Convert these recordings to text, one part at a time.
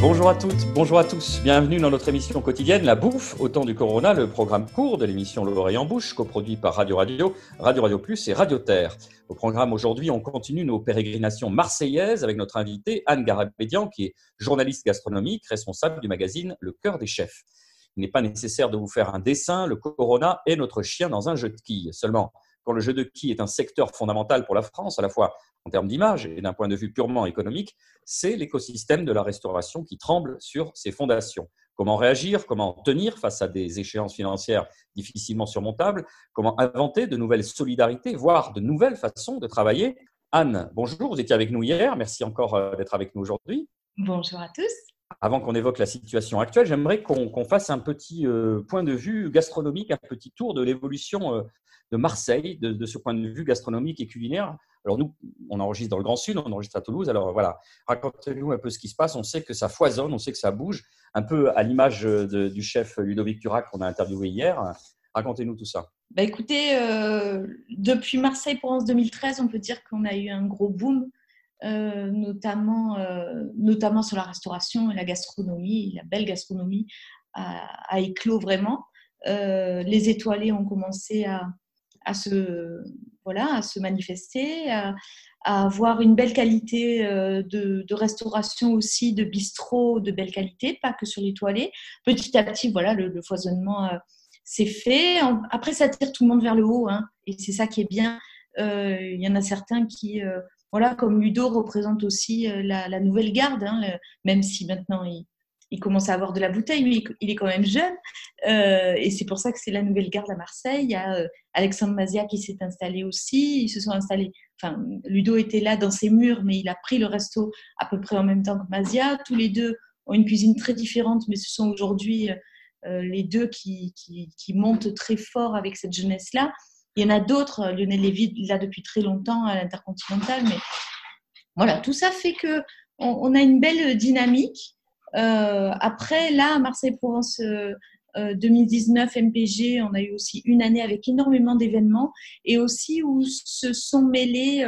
Bonjour à toutes, bonjour à tous. Bienvenue dans notre émission quotidienne La Bouffe au temps du Corona, le programme court de l'émission L'oreille en bouche, coproduit par Radio Radio, Radio Radio Plus et Radio Terre. Au programme aujourd'hui, on continue nos pérégrinations marseillaises avec notre invitée Anne Garabédian, qui est journaliste gastronomique, responsable du magazine Le Cœur des Chefs. Il n'est pas nécessaire de vous faire un dessin, le Corona est notre chien dans un jeu de quilles. Seulement, quand le jeu de quilles est un secteur fondamental pour la France, à la fois en termes d'image et d'un point de vue purement économique, c'est l'écosystème de la restauration qui tremble sur ses fondations. Comment réagir, comment tenir face à des échéances financières difficilement surmontables, comment inventer de nouvelles solidarités, voire de nouvelles façons de travailler. Anne, bonjour, vous étiez avec nous hier, merci encore euh, d'être avec nous aujourd'hui. Bonjour à tous. Avant qu'on évoque la situation actuelle, j'aimerais qu'on fasse un petit euh, point de vue gastronomique, un petit tour de l'évolution euh, de Marseille, de, ce point de vue gastronomique et culinaire. Alors nous, on enregistre dans le Grand Sud, on enregistre à Toulouse. Alors voilà, racontez-nous un peu ce qui se passe. On sait que ça foisonne, on sait que ça bouge, un peu à l'image du chef Ludovic Turac qu'on a interviewé hier. Racontez-nous tout ça. Bah écoutez, euh, depuis Marseille-Provence 2013, on peut dire qu'on a eu un gros boom, euh, notamment, euh, notamment sur la restauration et la gastronomie. La belle gastronomie a, a éclos vraiment. les étoilés ont commencé à, à se, voilà, à se manifester, à, avoir une belle qualité euh, de, restauration aussi, de bistrot de belle qualité, pas que sur les toilettes. Petit à petit, voilà, le, foisonnement euh, s'est fait. Après, ça tire tout le monde vers le haut, hein, et c'est ça qui est bien. Euh, il y en a certains qui, voilà, comme Ludo représente aussi la, nouvelle garde, hein, même si maintenant il, il commence à avoir de la bouteille, mais il est quand même jeune. Euh, et c'est pour ça que c'est la nouvelle garde à Marseille. Il y a euh, Alexandre Mazia qui s'est installé aussi. Ils se sont installés. Enfin, Ludo était là dans ses murs, mais il a pris le resto à peu près en même temps que Mazia. Tous les deux ont une cuisine très différente, mais ce sont aujourd'hui euh, les deux qui, qui, montent très fort avec cette jeunesse-là. Il y en a d'autres. Lionel Lévy, là depuis très longtemps à l'Intercontinental, mais voilà, tout ça fait que on a une belle dynamique. Euh, après, là, Marseille-Provence 2019, euh, euh, MPG, on a eu aussi une année avec énormément d'événements et aussi où se sont mêlés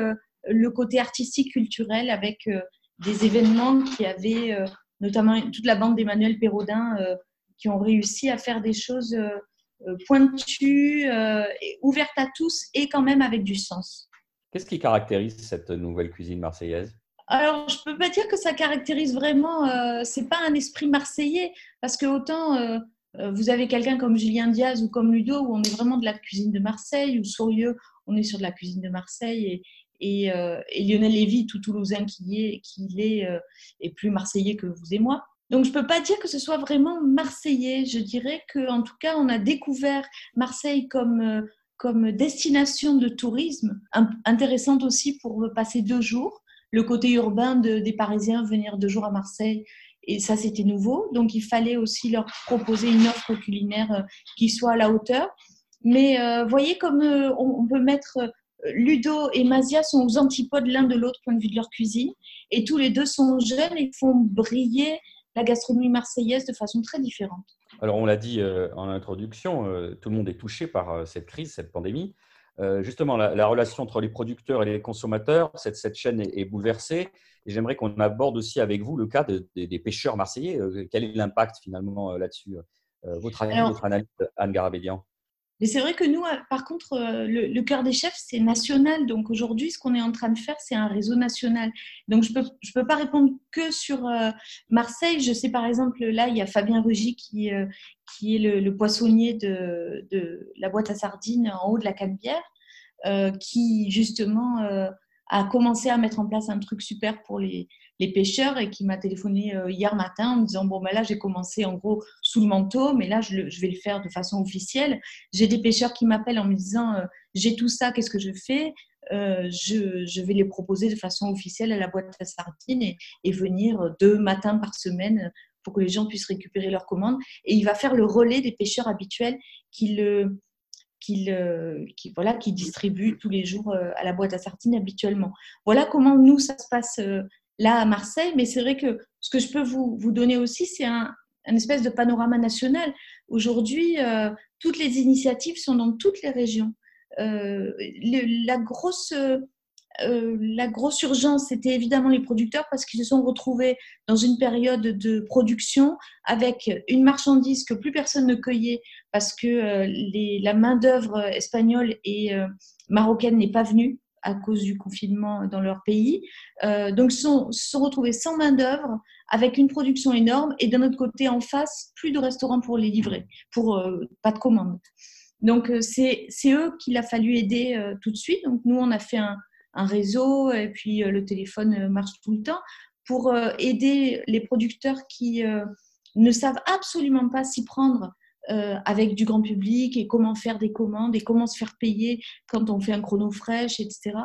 le côté artistique, culturel avec des événements qui avaient notamment toute la bande d'Emmanuel Perraudin qui ont réussi à faire des choses pointues, ouvertes à tous et quand même avec du sens. Qu'est-ce qui caractérise cette nouvelle cuisine marseillaise? Alors, je peux pas dire que ça caractérise vraiment. Euh, c'est pas un esprit marseillais, parce que autant euh, euh, vous avez quelqu'un comme Julien Diaz ou comme Ludo, où on est vraiment de la cuisine de Marseille, ou Sourieux, on est sur de la cuisine de Marseille, et, Lionel Lévy, tout Toulousain qui est, qui est, est plus marseillais que vous et moi. Donc, je ne peux pas dire que ce soit vraiment marseillais. Je dirais qu'en tout cas, on a découvert Marseille comme, comme destination de tourisme, intéressante aussi pour passer deux jours le côté urbain des Parisiens venir deux jours à Marseille. Et ça, c'était nouveau. Donc, il fallait aussi leur proposer une offre culinaire euh, qui soit à la hauteur. Mais euh, voyez comme euh, on, peut mettre Ludo et Mazia sont aux antipodes l'un de l'autre point de vue de leur cuisine. Et tous les deux sont jeunes et font briller la gastronomie marseillaise de façon très différente. Alors, on l'a dit en introduction, tout le monde est touché par cette crise, cette pandémie. Euh, justement, la, relation entre les producteurs et les consommateurs, cette, cette chaîne est, bouleversée. Et j'aimerais qu'on aborde aussi avec vous le cas des pêcheurs marseillais. Euh, quel est l'impact finalement euh, là-dessus votre, votre, analyse, Anne Garabédian mais c'est vrai que nous, par contre, le, le cœur des chefs, c'est national. Donc aujourd'hui, ce qu'on est en train de faire, c'est un réseau national. Donc je ne peux, je peux pas répondre que sur Marseille. Je sais par exemple, là, il y a Fabien Rugy qui, qui est le, poissonnier de, de, la boîte à sardines en haut de la Canebière, euh, qui justement euh, a commencé à mettre en place un truc super pour les, les pêcheurs et qui m'a téléphoné euh, hier matin en me disant bon ben là j'ai commencé en gros sous le manteau mais là je, vais le faire de façon officielle j'ai des pêcheurs qui m'appellent en me disant j'ai tout ça qu'est-ce que je fais? Je, je, vais les proposer de façon officielle à la boîte à sardines et, venir deux matins par semaine pour que les gens puissent récupérer leurs commandes. Et il va faire le relais des pêcheurs habituels qui, le, qui, qui, voilà, qui distribuent tous les jours euh, à la boîte à sardines habituellement. Voilà comment nous, ça se passe euh, là à Marseille. Mais c'est vrai que ce que je peux vous, vous donner aussi, c'est un, espèce de panorama national. Aujourd'hui, euh, toutes les initiatives sont dans toutes les régions. la grosse euh, la grosse urgence, c'était évidemment les producteurs parce qu'ils se sont retrouvés dans une période de production avec une marchandise que plus personne ne cueillait parce que euh, la main-d'œuvre espagnole et euh, marocaine n'est pas venue à cause du confinement dans leur pays. donc, ils se sont, retrouvés sans main-d'œuvre, avec une production énorme, et d'un autre côté, en face, plus de restaurants pour les livrer, pour pas de commandes. Donc, c'est eux qu'il a fallu aider tout de suite. Donc, nous, on a fait un, réseau et puis euh, le téléphone euh, marche tout le temps pour euh, aider les producteurs qui ne savent absolument pas s'y prendre avec du grand public et comment faire des commandes et comment se faire payer quand on fait un chrono fraîche, etc.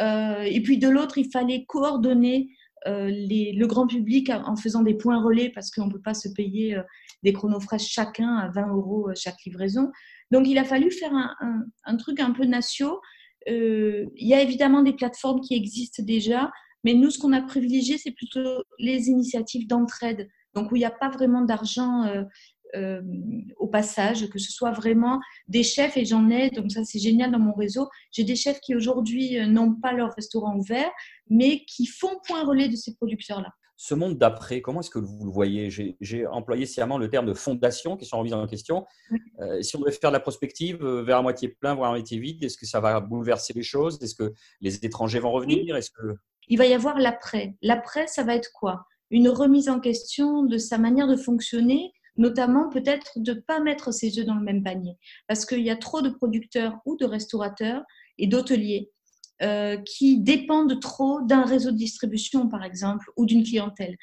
et puis de l'autre, il fallait coordonner les, le grand public en faisant des points relais parce qu'on ne peut pas se payer des chronos fraîches chacun à 20 euros chaque livraison. Donc il a fallu faire un, un, truc un peu euh, il y a évidemment des plateformes qui existent déjà, mais nous, ce qu'on a privilégié, c'est plutôt les initiatives d'entraide, donc où il n'y a pas vraiment d'argent euh, euh, au passage, que ce soit vraiment des chefs, et j'en ai, donc ça c'est génial dans mon réseau, j'ai des chefs qui aujourd'hui n'ont pas leur restaurant ouvert, mais qui font point relais de ces producteurs-là. Ce monde d'après, comment est-ce que vous le voyez? J'ai employé sciemment le terme de fondation qui sont remises en question. Euh, si on devait faire de la prospective euh, vers à moitié plein, voire à moitié vide, est-ce que ça va bouleverser les choses? Est-ce que les étrangers vont revenir? Est-ce que il va y avoir l'après. L'après, ça va être quoi? Une remise en question de sa manière de fonctionner, notamment peut-être de ne pas mettre ses œufs dans le même panier, parce qu'il y a trop de producteurs ou de restaurateurs et d'hôteliers euh, qui dépendent trop d'un réseau de distribution, par exemple, ou d'une clientèle.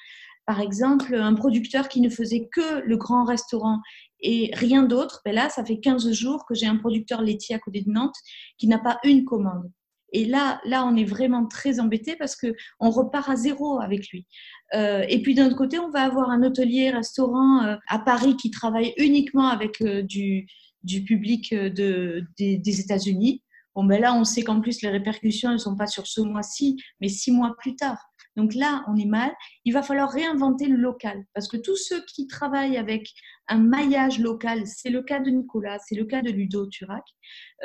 Par exemple, un producteur qui ne faisait que le grand restaurant et rien d'autre, ben là, ça fait 15 jours que j'ai un producteur laitier à côté de Nantes qui n'a pas une commande. Et là, là, on est vraiment très embêté parce que on repart à zéro avec lui. Euh, et puis d'un autre côté, on va avoir un hôtelier, restaurant euh, à Paris qui travaille uniquement avec du, du, public de, des, États-Unis Bon, ben là, on sait qu'en plus, les répercussions ne sont pas sur ce mois-ci, mais six mois plus tard. Donc là, on est mal. Il va falloir réinventer le local parce que tous ceux qui travaillent avec un maillage local, c'est le cas de Nicolas, c'est le cas de Ludo Turac,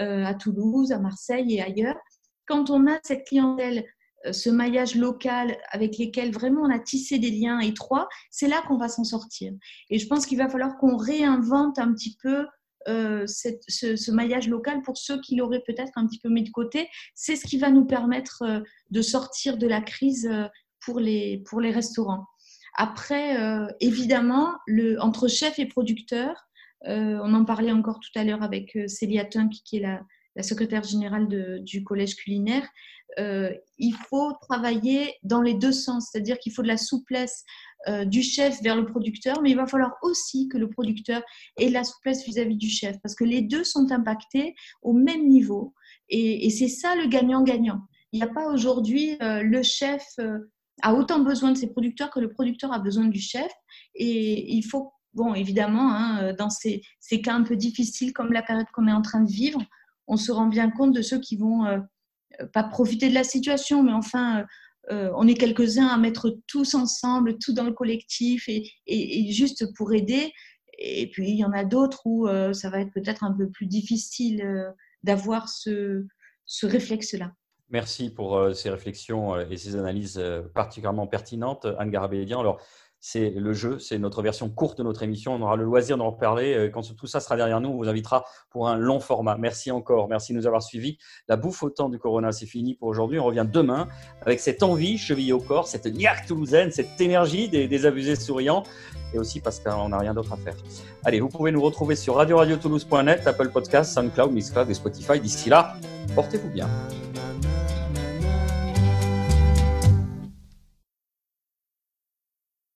euh, à Toulouse, à Marseille et ailleurs. Quand on a cette clientèle, euh, ce maillage local avec lesquels vraiment on a tissé des liens étroits, c'est là qu'on va s'en sortir. Et je pense qu'il va falloir qu'on réinvente un petit peu euh, ce, maillage local pour ceux qui l'auraient peut-être un petit peu mis de côté. C'est ce qui va nous permettre euh, de sortir de la crise pour les, pour les restaurants. Après, évidemment, le, entre chef et producteur, on en parlait encore tout à l'heure avec Célia Tunk, qui est la, secrétaire générale du collège culinaire, il faut travailler dans les deux sens, c'est-à-dire qu'il faut de la souplesse euh, du chef vers le producteur, mais il va falloir aussi que le producteur ait la souplesse vis-à-vis du chef, parce que les deux sont impactés au même niveau. Et, c'est ça le gagnant-gagnant. Il n'y a pas aujourd'hui euh, le chef euh, a autant besoin de ses producteurs que le producteur a besoin du chef. Et il faut, bon, évidemment, hein, dans ces, cas un peu difficiles comme la période qu'on est en train de vivre, on se rend bien compte de ceux qui vont pas profiter de la situation, mais enfin euh, on est quelques-uns à mettre tous ensemble, tout dans le collectif et, juste pour aider. Et puis il y en a d'autres où euh, ça va être peut-être un peu plus difficile euh, d'avoir ce, réflexe-là. Merci pour ces réflexions et ces analyses particulièrement pertinentes, Anne Garabédian. Alors, c'est le jeu, c'est notre version courte de notre émission. On aura le loisir d'en reparler. Euh, quand tout ça sera derrière nous, on vous invitera pour un long format. Merci encore, merci de nous avoir suivis. La bouffe au temps du Corona, c'est fini pour aujourd'hui. On revient demain avec cette envie chevillée au corps, cette niaque toulousaine, cette énergie des, des abusés souriants et aussi parce qu'on n'a rien d'autre à faire. Allez, vous pouvez nous retrouver sur radio-radio-toulouse.net, Apple Podcasts, SoundCloud, Mixcloud et Spotify. D'ici là, portez-vous bien.